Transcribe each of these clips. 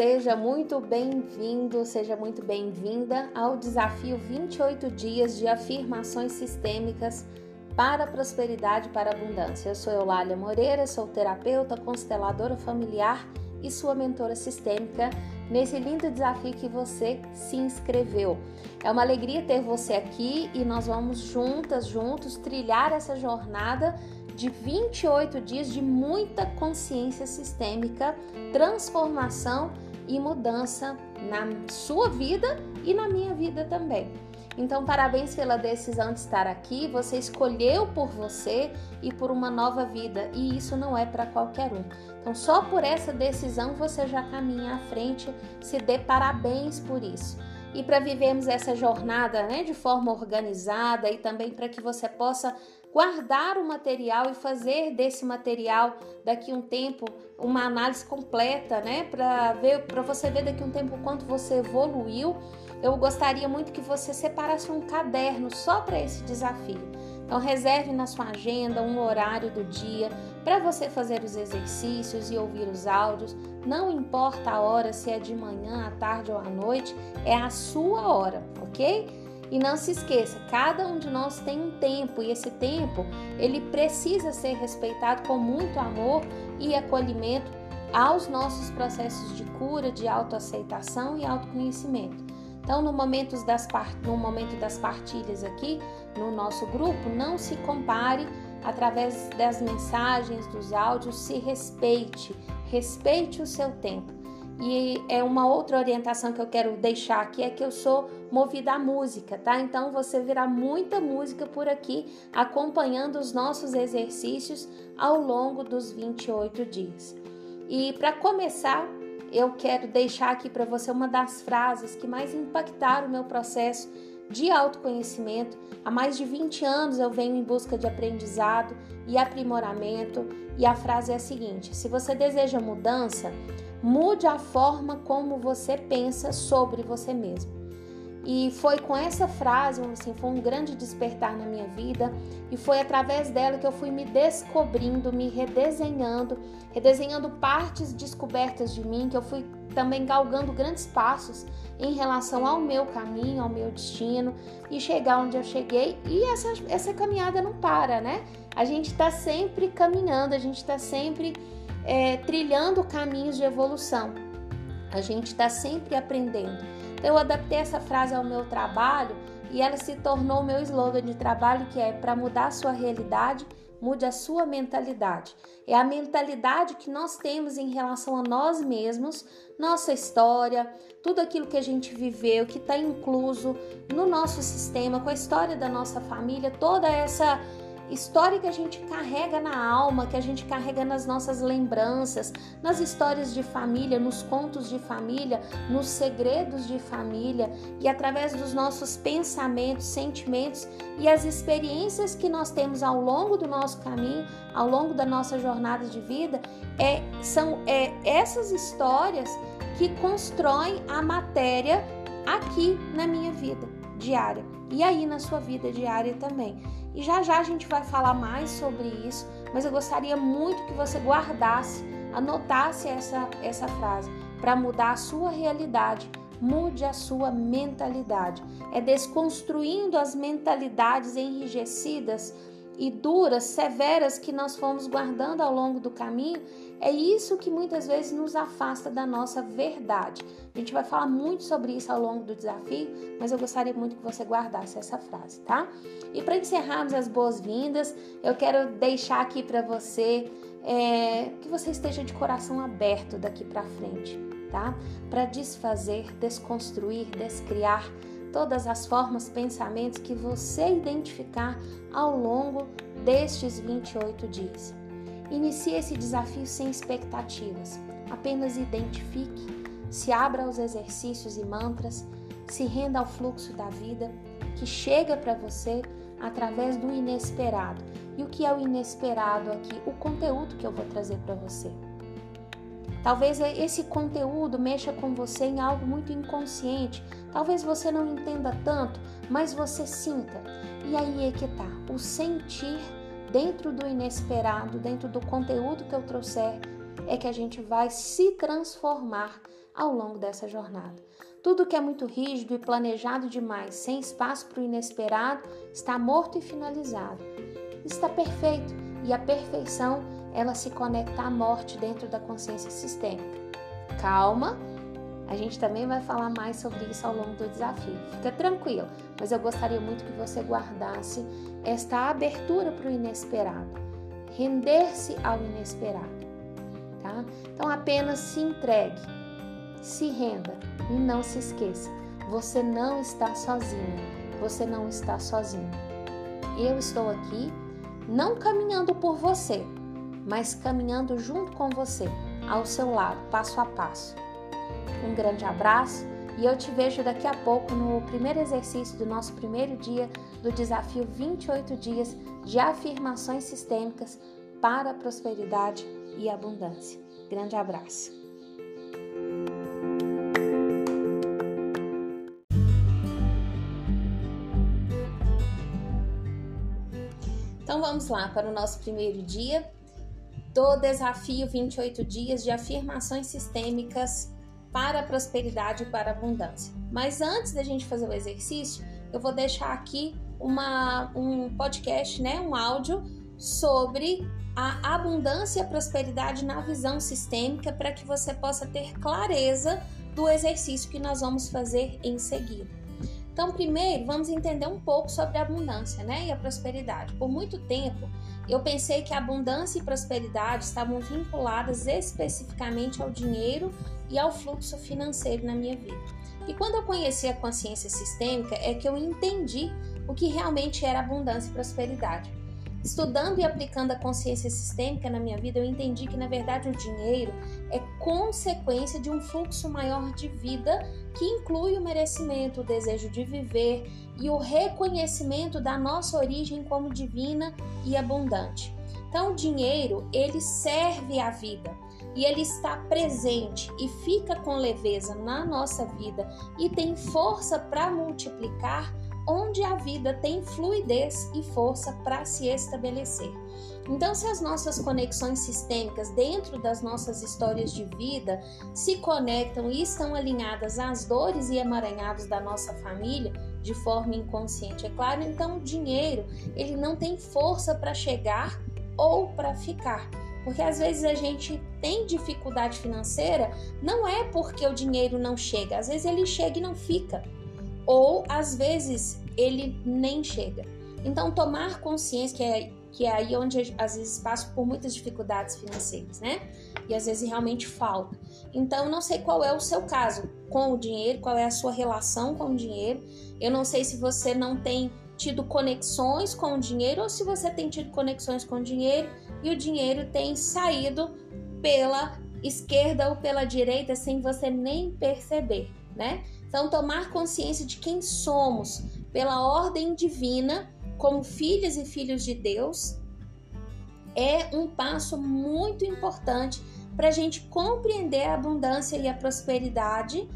Seja muito bem-vindo, seja muito bem-vinda ao desafio 28 dias de afirmações sistêmicas para prosperidade e para abundância. Eu sou Eulália Moreira, sou terapeuta, consteladora familiar e sua mentora sistêmica nesse lindo desafio que você se inscreveu. É uma alegria ter você aqui e nós vamos juntas, juntos, trilhar essa jornada de 28 dias de muita consciência sistêmica, transformação e mudança na sua vida e na minha vida também. Então, parabéns pela decisão de estar aqui. Você escolheu por você e por uma nova vida, e isso não é para qualquer um. Então, só por essa decisão você já caminha à frente. Se dê parabéns por isso. E para vivermos essa jornada né, de forma organizada e também para que você possa guardar o material e fazer desse material daqui um tempo uma análise completa, né, para ver para você ver daqui um tempo quanto você evoluiu. Eu gostaria muito que você separasse um caderno só para esse desafio. Então reserve na sua agenda um horário do dia para você fazer os exercícios e ouvir os áudios. Não importa a hora, se é de manhã, à tarde ou à noite, é a sua hora, ok? E não se esqueça, cada um de nós tem um tempo e esse tempo ele precisa ser respeitado com muito amor e acolhimento aos nossos processos de cura, de autoaceitação e autoconhecimento. Então, no momento, das no momento das partilhas aqui no nosso grupo, não se compare através das mensagens, dos áudios, se respeite, respeite o seu tempo. E é uma outra orientação que eu quero deixar aqui é que eu sou movida à música, tá? Então você verá muita música por aqui acompanhando os nossos exercícios ao longo dos 28 dias. E para começar, eu quero deixar aqui para você uma das frases que mais impactaram o meu processo de autoconhecimento. Há mais de 20 anos eu venho em busca de aprendizado e aprimoramento, e a frase é a seguinte: se você deseja mudança, Mude a forma como você pensa sobre você mesmo. E foi com essa frase, assim, foi um grande despertar na minha vida, e foi através dela que eu fui me descobrindo, me redesenhando, redesenhando partes descobertas de mim, que eu fui também galgando grandes passos em relação ao meu caminho, ao meu destino e chegar onde eu cheguei. E essa, essa caminhada não para, né? A gente está sempre caminhando, a gente está sempre é, trilhando caminhos de evolução. A gente está sempre aprendendo. Então, eu adaptei essa frase ao meu trabalho e ela se tornou o meu slogan de trabalho, que é para mudar a sua realidade, mude a sua mentalidade. É a mentalidade que nós temos em relação a nós mesmos, nossa história, tudo aquilo que a gente viveu, que está incluso no nosso sistema, com a história da nossa família, toda essa história que a gente carrega na alma, que a gente carrega nas nossas lembranças, nas histórias de família, nos contos de família, nos segredos de família e através dos nossos pensamentos, sentimentos e as experiências que nós temos ao longo do nosso caminho, ao longo da nossa jornada de vida, é, são é, essas histórias que constroem a matéria aqui na minha vida diária e aí na sua vida diária também. E já já a gente vai falar mais sobre isso, mas eu gostaria muito que você guardasse, anotasse essa, essa frase para mudar a sua realidade. Mude a sua mentalidade. É desconstruindo as mentalidades enrijecidas e duras, severas que nós fomos guardando ao longo do caminho, é isso que muitas vezes nos afasta da nossa verdade. A gente vai falar muito sobre isso ao longo do desafio, mas eu gostaria muito que você guardasse essa frase, tá? E para encerrarmos as boas-vindas, eu quero deixar aqui para você é, que você esteja de coração aberto daqui para frente, tá? Para desfazer, desconstruir, descriar todas as formas, pensamentos que você identificar ao longo destes 28 dias. Inicie esse desafio sem expectativas. Apenas identifique, se abra aos exercícios e mantras, se renda ao fluxo da vida que chega para você através do inesperado. E o que é o inesperado aqui? O conteúdo que eu vou trazer para você. Talvez esse conteúdo mexa com você em algo muito inconsciente. Talvez você não entenda tanto, mas você sinta. E aí é que tá. O sentir dentro do inesperado, dentro do conteúdo que eu trouxer, é que a gente vai se transformar ao longo dessa jornada. Tudo que é muito rígido e planejado demais, sem espaço para o inesperado, está morto e finalizado. Está perfeito e a perfeição ela se conecta à morte dentro da consciência sistêmica. Calma, a gente também vai falar mais sobre isso ao longo do desafio. Fica tranquilo, mas eu gostaria muito que você guardasse esta abertura para o inesperado, render-se ao inesperado, tá? Então apenas se entregue, se renda e não se esqueça, você não está sozinho, você não está sozinho. Eu estou aqui não caminhando por você, mas caminhando junto com você, ao seu lado, passo a passo. Um grande abraço e eu te vejo daqui a pouco no primeiro exercício do nosso primeiro dia do desafio 28 dias de afirmações sistêmicas para a prosperidade e abundância. Grande abraço. Então vamos lá para o nosso primeiro dia do desafio 28 dias de afirmações sistêmicas para a prosperidade e para a abundância. Mas antes da gente fazer o exercício, eu vou deixar aqui uma, um podcast, né, um áudio sobre a abundância e a prosperidade na visão sistêmica para que você possa ter clareza do exercício que nós vamos fazer em seguida. Então, primeiro, vamos entender um pouco sobre a abundância né, e a prosperidade. Por muito tempo, eu pensei que abundância e prosperidade estavam vinculadas especificamente ao dinheiro e ao fluxo financeiro na minha vida. E quando eu conheci a consciência sistêmica, é que eu entendi o que realmente era abundância e prosperidade. Estudando e aplicando a consciência sistêmica na minha vida, eu entendi que na verdade o dinheiro é consequência de um fluxo maior de vida que inclui o merecimento, o desejo de viver e o reconhecimento da nossa origem como divina e abundante. Então, o dinheiro, ele serve à vida e ele está presente e fica com leveza na nossa vida e tem força para multiplicar onde a vida tem fluidez e força para se estabelecer. Então, se as nossas conexões sistêmicas dentro das nossas histórias de vida se conectam e estão alinhadas às dores e emaranhados da nossa família de forma inconsciente, é claro, então o dinheiro ele não tem força para chegar ou para ficar. Porque às vezes a gente tem dificuldade financeira, não é porque o dinheiro não chega, às vezes ele chega e não fica ou às vezes ele nem chega. Então, tomar consciência que é, que é aí onde às vezes passo por muitas dificuldades financeiras, né? E às vezes realmente falta. Então, não sei qual é o seu caso com o dinheiro, qual é a sua relação com o dinheiro. Eu não sei se você não tem tido conexões com o dinheiro ou se você tem tido conexões com o dinheiro e o dinheiro tem saído pela esquerda ou pela direita sem você nem perceber, né? Então, tomar consciência de quem somos pela ordem divina, como filhas e filhos de Deus, é um passo muito importante para a gente compreender a abundância e a prosperidade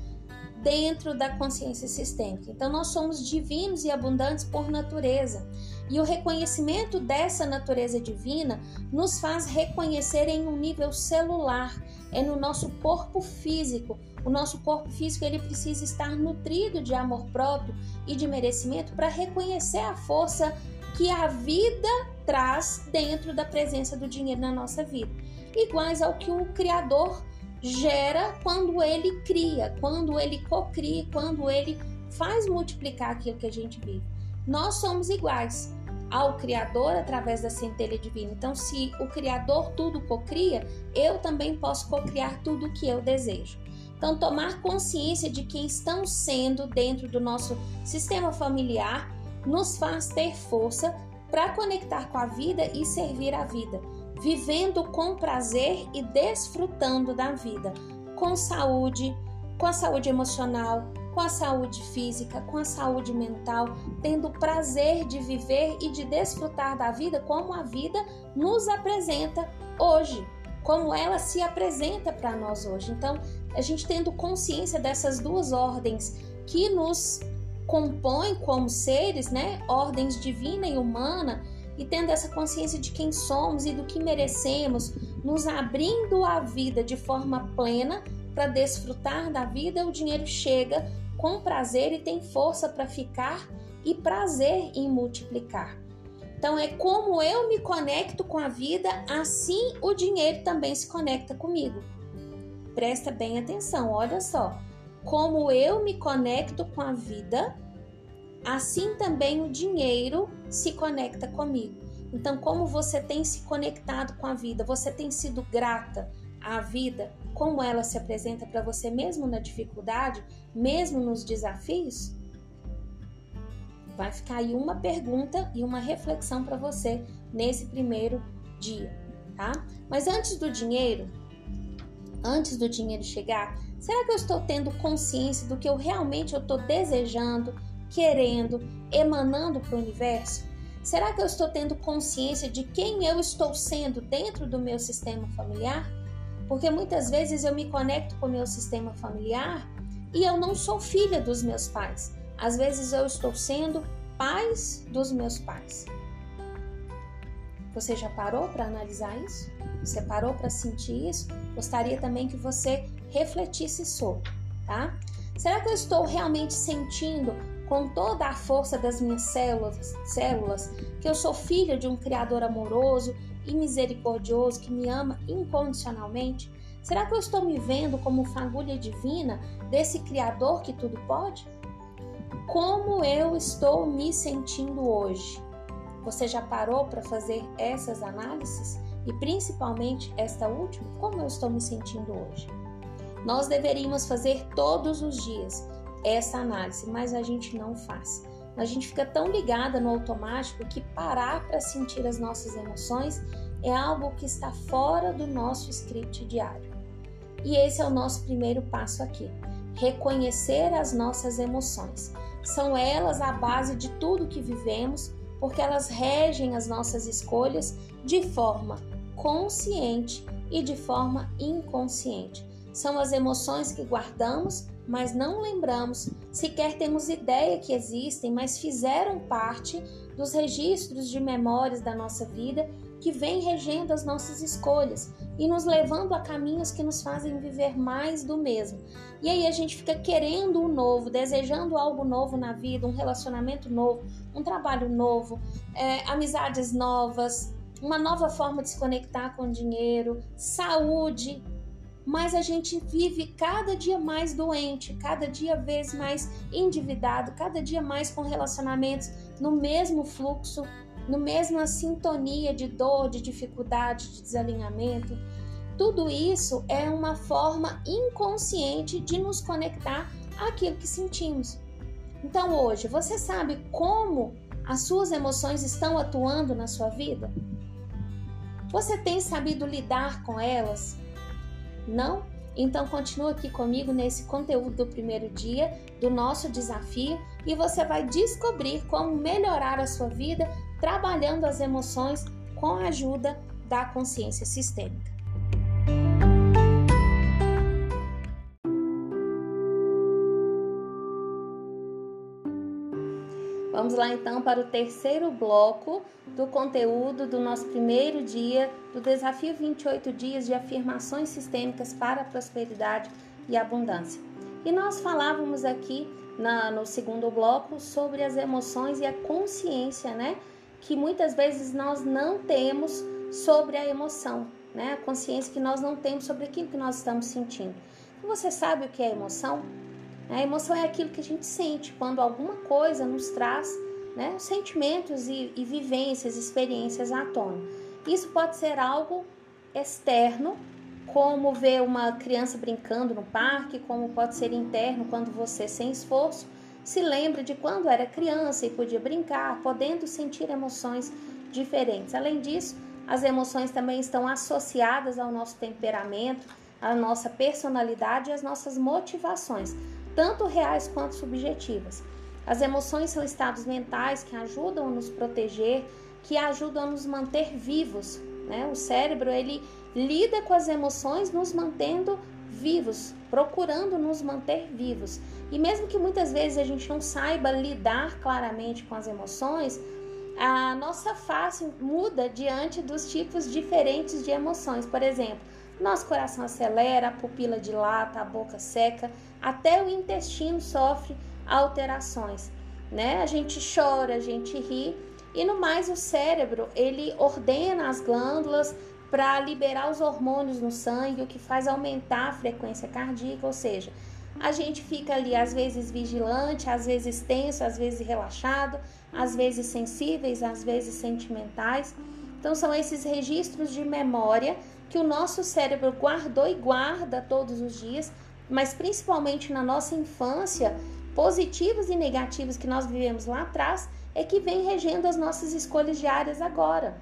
dentro da consciência sistêmica. Então, nós somos divinos e abundantes por natureza. E o reconhecimento dessa natureza divina nos faz reconhecer em um nível celular, é no nosso corpo físico. O nosso corpo físico ele precisa estar nutrido de amor próprio e de merecimento para reconhecer a força que a vida traz dentro da presença do dinheiro na nossa vida, iguais ao que o Criador gera quando ele cria, quando ele cocria, quando ele faz multiplicar aquilo que a gente vive. Nós somos iguais ao Criador através da centelha divina. Então, se o Criador tudo cocria, eu também posso cocriar tudo o que eu desejo. Então, tomar consciência de quem estão sendo dentro do nosso sistema familiar nos faz ter força para conectar com a vida e servir a vida, vivendo com prazer e desfrutando da vida, com saúde, com a saúde emocional, com a saúde física, com a saúde mental, tendo prazer de viver e de desfrutar da vida como a vida nos apresenta hoje, como ela se apresenta para nós hoje. Então, a gente tendo consciência dessas duas ordens que nos compõem como seres, né? Ordens divina e humana, e tendo essa consciência de quem somos e do que merecemos, nos abrindo a vida de forma plena, para desfrutar da vida, o dinheiro chega com prazer e tem força para ficar e prazer em multiplicar. Então é como eu me conecto com a vida, assim o dinheiro também se conecta comigo. Presta bem atenção, olha só. Como eu me conecto com a vida, assim também o dinheiro se conecta comigo. Então, como você tem se conectado com a vida, você tem sido grata à vida, como ela se apresenta para você mesmo na dificuldade, mesmo nos desafios? Vai ficar aí uma pergunta e uma reflexão para você nesse primeiro dia, tá? Mas antes do dinheiro, antes do dinheiro chegar, será que eu estou tendo consciência do que eu realmente estou desejando, querendo, emanando para o universo? Será que eu estou tendo consciência de quem eu estou sendo dentro do meu sistema familiar? Porque muitas vezes eu me conecto com o meu sistema familiar e eu não sou filha dos meus pais. Às vezes eu estou sendo pais dos meus pais. Você já parou para analisar isso? Você parou para sentir isso? Gostaria também que você refletisse sobre, tá? Será que eu estou realmente sentindo com toda a força das minhas células, células que eu sou filha de um criador amoroso e misericordioso que me ama incondicionalmente? Será que eu estou me vendo como fagulha divina desse criador que tudo pode? Como eu estou me sentindo hoje? Você já parou para fazer essas análises? E principalmente esta última, como eu estou me sentindo hoje? Nós deveríamos fazer todos os dias essa análise, mas a gente não faz. A gente fica tão ligada no automático que parar para sentir as nossas emoções é algo que está fora do nosso script diário. E esse é o nosso primeiro passo aqui: reconhecer as nossas emoções. São elas a base de tudo que vivemos, porque elas regem as nossas escolhas de forma consciente e de forma inconsciente. São as emoções que guardamos, mas não lembramos, sequer temos ideia que existem, mas fizeram parte dos registros de memórias da nossa vida que vem regendo as nossas escolhas e nos levando a caminhos que nos fazem viver mais do mesmo. E aí a gente fica querendo o um novo, desejando algo novo na vida, um relacionamento novo, um trabalho novo, é, amizades novas, uma nova forma de se conectar com o dinheiro, saúde. Mas a gente vive cada dia mais doente, cada dia vez mais endividado, cada dia mais com relacionamentos no mesmo fluxo no mesma sintonia de dor, de dificuldade, de desalinhamento. Tudo isso é uma forma inconsciente de nos conectar àquilo que sentimos. Então, hoje, você sabe como as suas emoções estão atuando na sua vida? Você tem sabido lidar com elas? Não? Então continua aqui comigo nesse conteúdo do primeiro dia do nosso desafio e você vai descobrir como melhorar a sua vida trabalhando as emoções com a ajuda da consciência sistêmica. Vamos lá então para o terceiro bloco do conteúdo do nosso primeiro dia do desafio 28 dias de afirmações sistêmicas para a prosperidade e abundância. E nós falávamos aqui na, no segundo bloco sobre as emoções e a consciência, né? Que muitas vezes nós não temos sobre a emoção, né? A consciência que nós não temos sobre aquilo que nós estamos sentindo. E você sabe o que é emoção? A emoção é aquilo que a gente sente quando alguma coisa nos traz né, sentimentos e, e vivências, experiências à tona. Isso pode ser algo externo, como ver uma criança brincando no parque, como pode ser interno quando você, sem esforço, se lembra de quando era criança e podia brincar, podendo sentir emoções diferentes. Além disso, as emoções também estão associadas ao nosso temperamento, à nossa personalidade e às nossas motivações, tanto reais quanto subjetivas. As emoções são estados mentais que ajudam a nos proteger, que ajudam a nos manter vivos. Né? O cérebro ele lida com as emoções, nos mantendo vivos, procurando nos manter vivos. E mesmo que muitas vezes a gente não saiba lidar claramente com as emoções, a nossa face muda diante dos tipos diferentes de emoções. Por exemplo, nosso coração acelera, a pupila dilata, a boca seca, até o intestino sofre alterações, né? A gente chora, a gente ri e no mais o cérebro, ele ordena as glândulas para liberar os hormônios no sangue, o que faz aumentar a frequência cardíaca, ou seja, a gente fica ali às vezes vigilante, às vezes tenso, às vezes relaxado, às vezes sensíveis, às vezes sentimentais. Então são esses registros de memória que o nosso cérebro guardou e guarda todos os dias, mas principalmente na nossa infância, positivos e negativos que nós vivemos lá atrás, é que vem regendo as nossas escolhas diárias agora.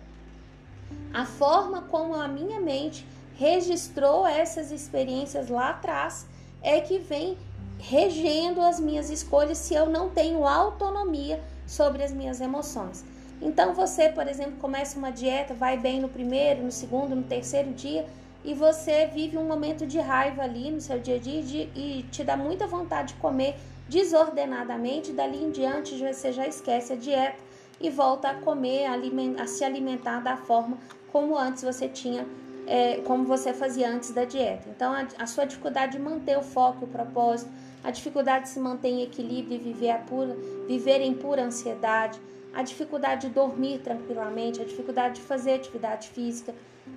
A forma como a minha mente registrou essas experiências lá atrás é que vem regendo as minhas escolhas se eu não tenho autonomia sobre as minhas emoções. Então você, por exemplo, começa uma dieta, vai bem no primeiro, no segundo, no terceiro dia e você vive um momento de raiva ali no seu dia a dia e te dá muita vontade de comer desordenadamente, dali em diante você já esquece a dieta e volta a comer, a, se alimentar da forma como antes você tinha, é, como você fazia antes da dieta. Então, a, a, sua dificuldade de manter o foco, o propósito, a dificuldade de se manter em equilíbrio e viver, pura, viver em pura ansiedade, a dificuldade de dormir tranquilamente, a dificuldade de fazer atividade física,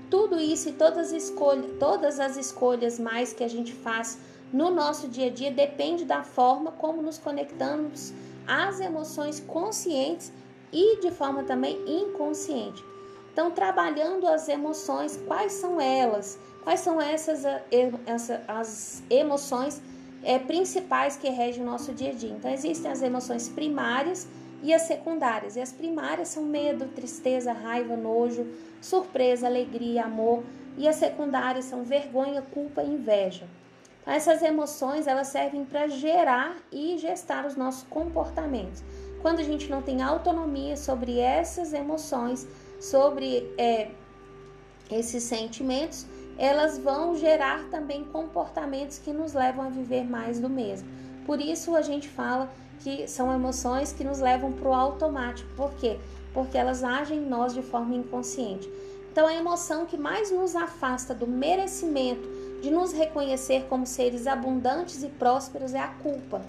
tudo isso e todas as escolhas, todas as escolhas mais que a gente faz no nosso dia a dia depende da forma como nos conectamos às emoções conscientes e de forma também inconsciente. Então, trabalhando as emoções, quais são elas? Quais são essas, essa, as emoções é, principais que regem o nosso dia a dia? Então, existem as emoções primárias e as secundárias. E as primárias são medo, tristeza, raiva, nojo, surpresa, alegria, amor. E as secundárias são vergonha, culpa e inveja. Então, essas emoções elas servem para gerar e gestar os nossos comportamentos. Quando a gente não tem autonomia sobre essas emoções, sobre é, esses sentimentos, elas vão gerar também comportamentos que nos levam a viver mais do mesmo. Por isso a gente fala que são emoções que nos levam para o automático. Por quê? Porque elas agem em nós de forma inconsciente. Então, a emoção que mais nos afasta do merecimento de nos reconhecer como seres abundantes e prósperos é a culpa.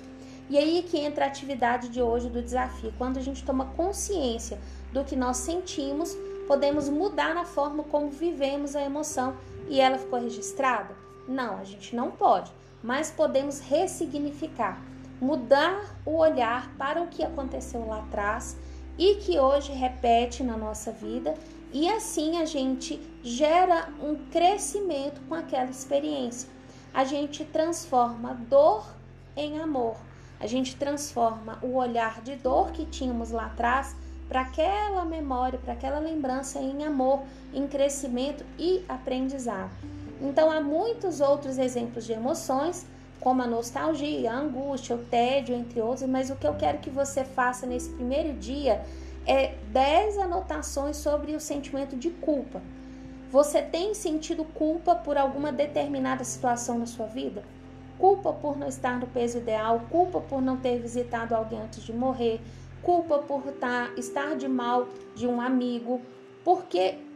E aí que entra a atividade de hoje do desafio. Quando a gente toma consciência do que nós sentimos, podemos mudar a forma como vivemos a emoção e ela ficou registrada? Não, a gente não pode, mas podemos ressignificar, mudar o olhar para o que aconteceu lá atrás e que hoje repete na nossa vida e assim a gente gera um crescimento com aquela experiência. A gente transforma dor em amor. A gente transforma o olhar de dor que tínhamos lá atrás para aquela memória, para aquela lembrança em amor, em crescimento e aprendizado. Então há muitos outros exemplos de emoções, como a nostalgia, a angústia, o tédio, entre outros, mas o que eu quero que você faça nesse primeiro dia é 10 anotações sobre o sentimento de culpa. Você tem sentido culpa por alguma determinada situação na sua vida? Culpa por não estar no peso ideal, culpa por não ter visitado alguém antes de morrer, culpa por tá, estar de mal de um amigo. Por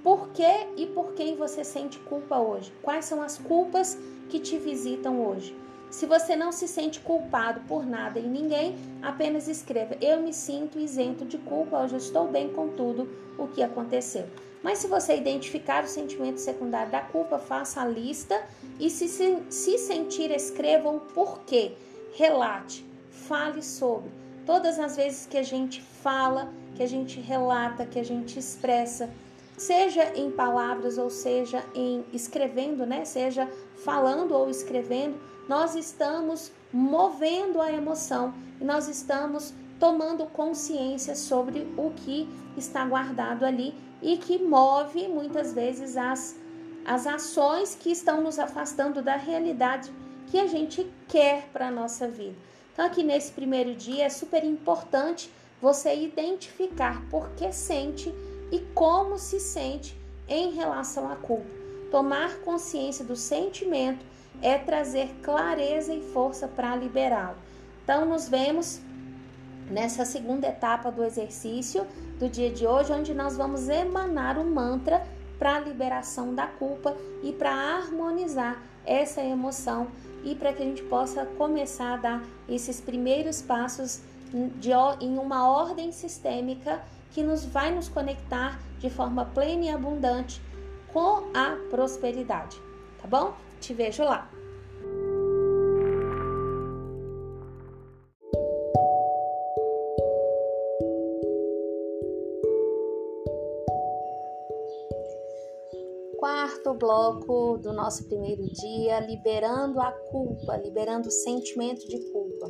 por que e por quem você sente culpa hoje? Quais são as culpas que te visitam hoje? Se você não se sente culpado por nada e ninguém, apenas escreva: Eu me sinto isento de culpa, hoje estou bem com tudo o que aconteceu. Mas se você identificar o sentimento secundário da culpa, faça a lista e se, se, se sentir, escreva o porquê. Relate, fale sobre. Todas as vezes que a gente fala, que a gente relata, que a gente expressa, seja em palavras ou seja em escrevendo, né? Seja falando ou escrevendo, nós estamos movendo a emoção e nós estamos tomando consciência sobre o que está guardado ali e que move muitas vezes as, as ações que estão nos afastando da realidade que a gente quer para a nossa vida. Então, aqui nesse primeiro dia é super importante você identificar por que sente e como se sente em relação à culpa. Tomar consciência do sentimento é trazer clareza e força para liberá-lo. Então, nos vemos nessa segunda etapa do exercício do dia de hoje, onde nós vamos emanar o mantra para a liberação da culpa e para harmonizar essa emoção e para que a gente possa começar a dar esses primeiros passos de, em uma ordem sistêmica que nos vai nos conectar de forma plena e abundante com a prosperidade, tá bom? Te vejo lá. quarto bloco do nosso primeiro dia, liberando a culpa, liberando o sentimento de culpa.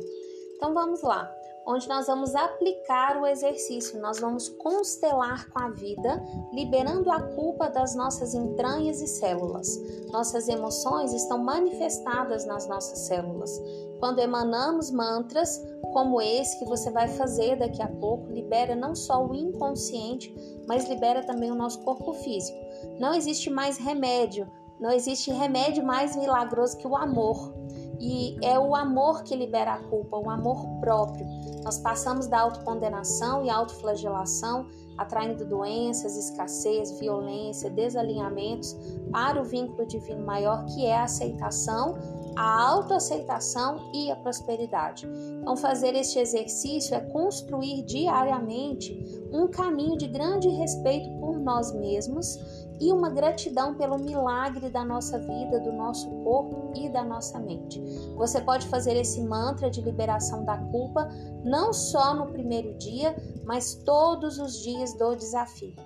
Então vamos lá onde nós vamos aplicar o exercício, nós vamos constelar com a vida, liberando a culpa das nossas entranhas e células. Nossas emoções estão manifestadas nas nossas células. Quando emanamos mantras, como esse que você vai fazer daqui a pouco, libera não só o inconsciente, mas libera também o nosso corpo físico. Não existe mais remédio, não existe remédio mais milagroso que o amor. E é o amor que libera a culpa, o amor próprio. Nós passamos da autocondenação e autoflagelação, atraindo doenças, escassez, violência, desalinhamentos para o vínculo divino maior, que é a aceitação, a autoaceitação e a prosperidade. Então, fazer este exercício é construir diariamente um caminho de grande respeito por nós mesmos e uma gratidão pelo milagre da nossa vida, do nosso corpo e da nossa mente. Você pode fazer esse mantra de liberação da culpa não só no primeiro dia, mas todos os dias do desafio. Tá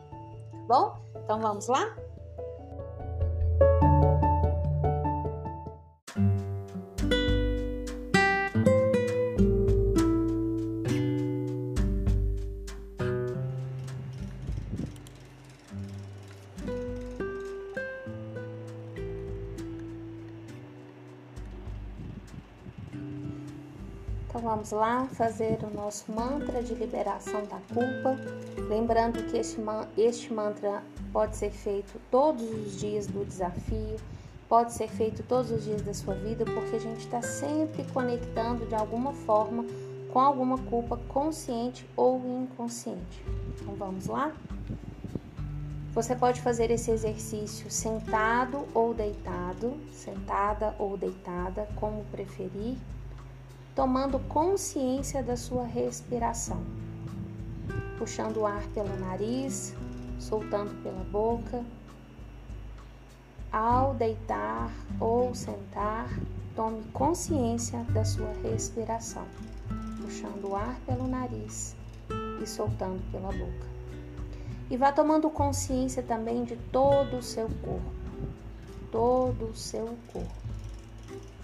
bom? Então vamos lá? Vamos lá fazer o nosso mantra de liberação da culpa. Lembrando que este, este mantra pode ser feito todos os dias do desafio, pode ser feito todos os dias da sua vida, porque a gente está sempre conectando de alguma forma com alguma culpa consciente ou inconsciente. Então vamos lá? Você pode fazer esse exercício sentado ou deitado, sentada ou deitada, como preferir tomando consciência da sua respiração, puxando o ar pelo nariz, soltando pela boca. Ao deitar ou sentar, tome consciência da sua respiração, puxando o ar pelo nariz e soltando pela boca. E vá tomando consciência também de todo o seu corpo, todo o seu corpo.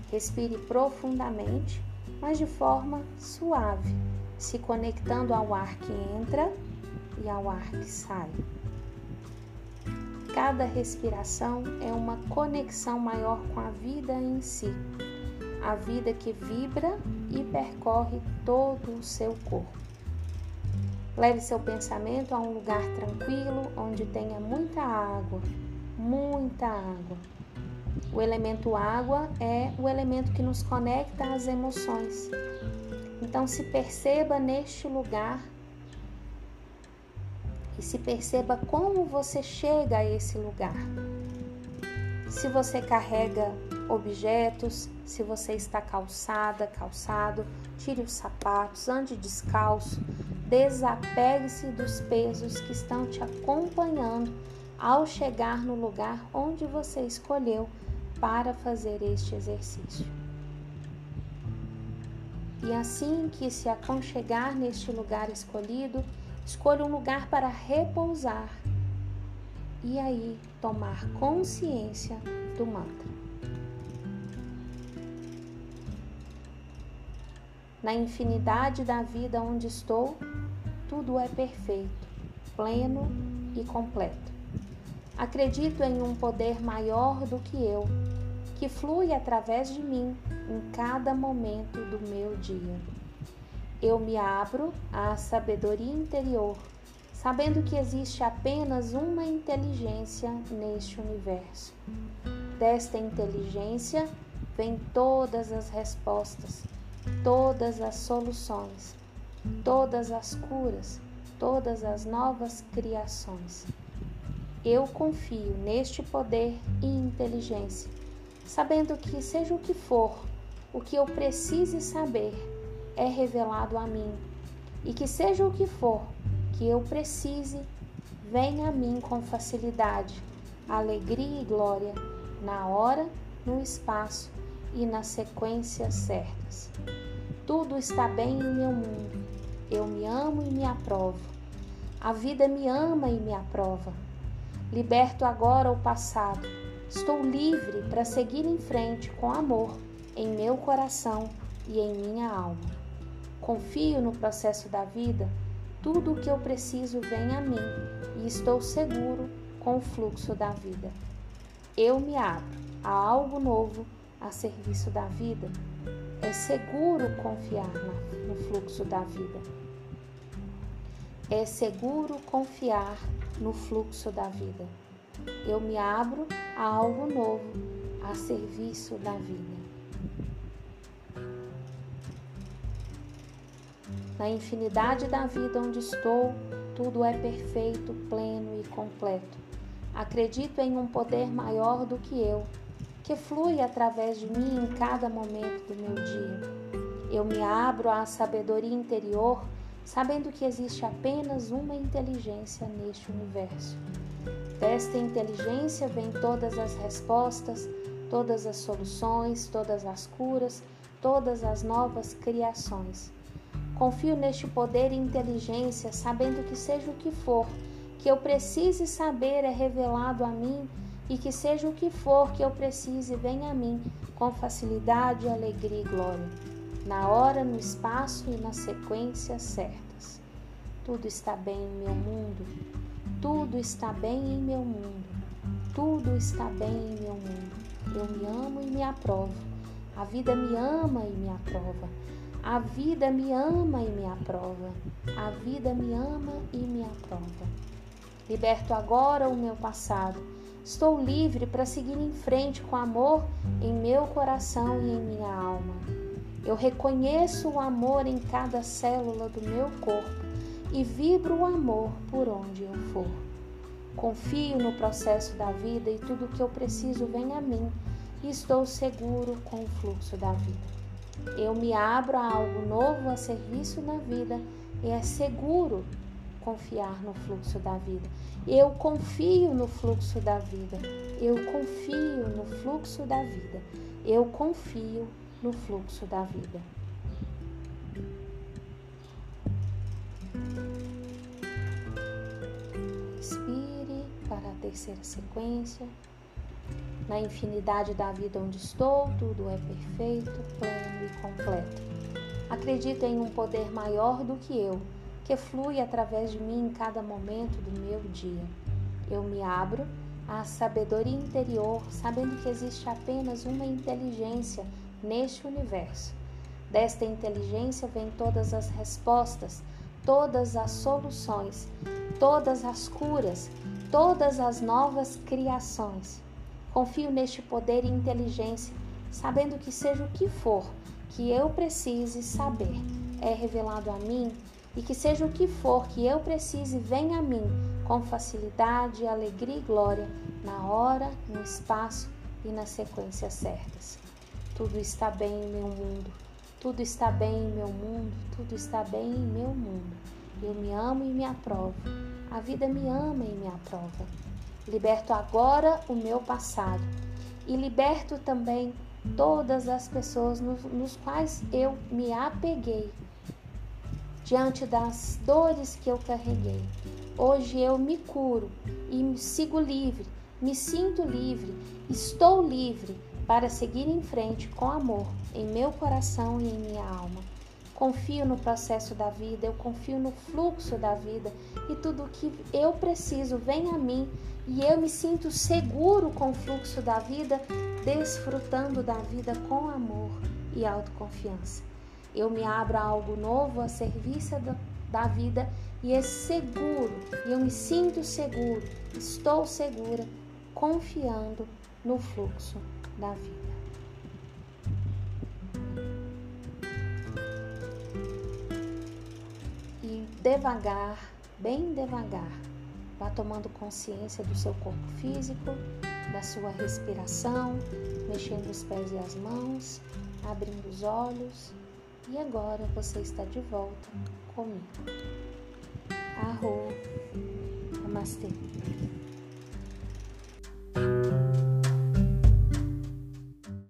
Respire profundamente mas de forma suave, se conectando ao ar que entra e ao ar que sai. Cada respiração é uma conexão maior com a vida em si, a vida que vibra e percorre todo o seu corpo. Leve seu pensamento a um lugar tranquilo onde tenha muita água, muita água o elemento água é o elemento que nos conecta às emoções. Então, se perceba neste lugar e se perceba como você chega a esse lugar. Se você carrega objetos, se você está calçada, calçado, tire os sapatos, ande descalço, desapegue-se dos pesos que estão te acompanhando ao chegar no lugar onde você escolheu para fazer este exercício. E assim que se aconchegar neste lugar escolhido, escolha um lugar para repousar e aí tomar consciência do mantra. Na infinidade da vida onde estou, tudo é perfeito, pleno e completo. Acredito em um poder maior do que eu, que flui através de mim em cada momento do meu dia. Eu me abro à sabedoria interior, sabendo que existe apenas uma inteligência neste universo. Desta inteligência vêm todas as respostas, todas as soluções, todas as curas, todas as novas criações. eu confio neste poder e inteligência, sabendo que, seja o que for, o que eu precise saber é revelado a mim, e que, seja o que for que eu precise, venha a mim com facilidade, alegria e glória, na hora, no espaço e nas sequências certas. Tudo está bem em meu mundo. Eu me amo e me aprovo. A vida me ama e me aprova. Liberto agora o passado. Estou livre para seguir em frente com amor em meu coração e em minha alma. Confio no processo da vida, tudo o que eu preciso vem a mim e estou seguro com o fluxo da vida. Eu me abro a algo novo a serviço da vida. É seguro confiar no fluxo da vida. É seguro confiar no fluxo da vida. Eu me abro a algo novo, a serviço da vida. Na infinidade da vida onde estou, tudo é perfeito, pleno e completo. Acredito em um poder maior do que eu, que flui através de mim em cada momento do meu dia. Eu me abro à sabedoria interior sabendo que existe apenas uma inteligência neste universo. Desta inteligência vêm todas as respostas, todas as soluções, todas as curas, todas as novas criações. Confio neste poder e inteligência, sabendo que seja o que for que eu precise saber é revelado a mim e que seja o que for que eu precise venha a mim com facilidade, alegria e glória na hora, no espaço e nas sequências certas. Tudo está bem em meu mundo, tudo está bem em meu mundo, tudo está bem em meu mundo. Eu me amo e me aprovo. A vida me ama e me aprova. A vida me ama e me aprova. A vida me ama e me aprova. Liberto agora o meu passado. Estou livre para seguir em frente com amor em meu coração e em minha alma. Eu reconheço o amor em cada célula do meu corpo e vibro o amor por onde eu for. Confio no processo da vida e tudo o que eu preciso vem a mim e estou seguro com o fluxo da vida. Eu me abro a algo novo a serviço da vida e é seguro confiar no fluxo da vida. Eu confio no fluxo da vida. Eu confio no fluxo da vida. Eu confio no fluxo da vida. Para a terceira sequência. Na infinidade da vida onde estou, tudo é perfeito, pleno e completo. Acredito em um poder maior do que eu, que flui através de mim em cada momento do meu dia. Eu me abro à sabedoria interior, sabendo que existe apenas uma inteligência neste universo. Desta inteligência vêm todas as respostas, todas as soluções, todas as curas, todas as novas criações. Confio neste poder e inteligência, sabendo que seja o que for que eu precise saber, é revelado a mim, e que seja o que for que eu precise, venha a mim com facilidade, alegria e glória, na hora, no espaço e nas sequências certas. Tudo está bem em meu mundo, tudo está bem em meu mundo, tudo está bem em meu mundo. Eu me amo e me aprovo. A vida me ama e me aprova. Liberto agora o meu passado e liberto também todas as pessoas nos, nos quais eu me apeguei diante das dores que eu carreguei. Hoje eu me curo e me sigo livre, me sinto livre, estou livre para seguir em frente com amor em meu coração e em minha alma. Confio no processo da vida, eu confio no fluxo da vida e tudo o que eu preciso vem a mim e eu me sinto seguro com o fluxo da vida, desfrutando da vida com amor e autoconfiança. Eu me abro a algo novo, a serviço da vida e é seguro, e eu me sinto seguro, estou segura, confiando no fluxo da vida. Devagar, bem devagar, Vá tomando consciência do seu corpo físico, da sua respiração, mexendo os pés e as mãos, abrindo os olhos. E agora você está de volta comigo. Arro, namastê.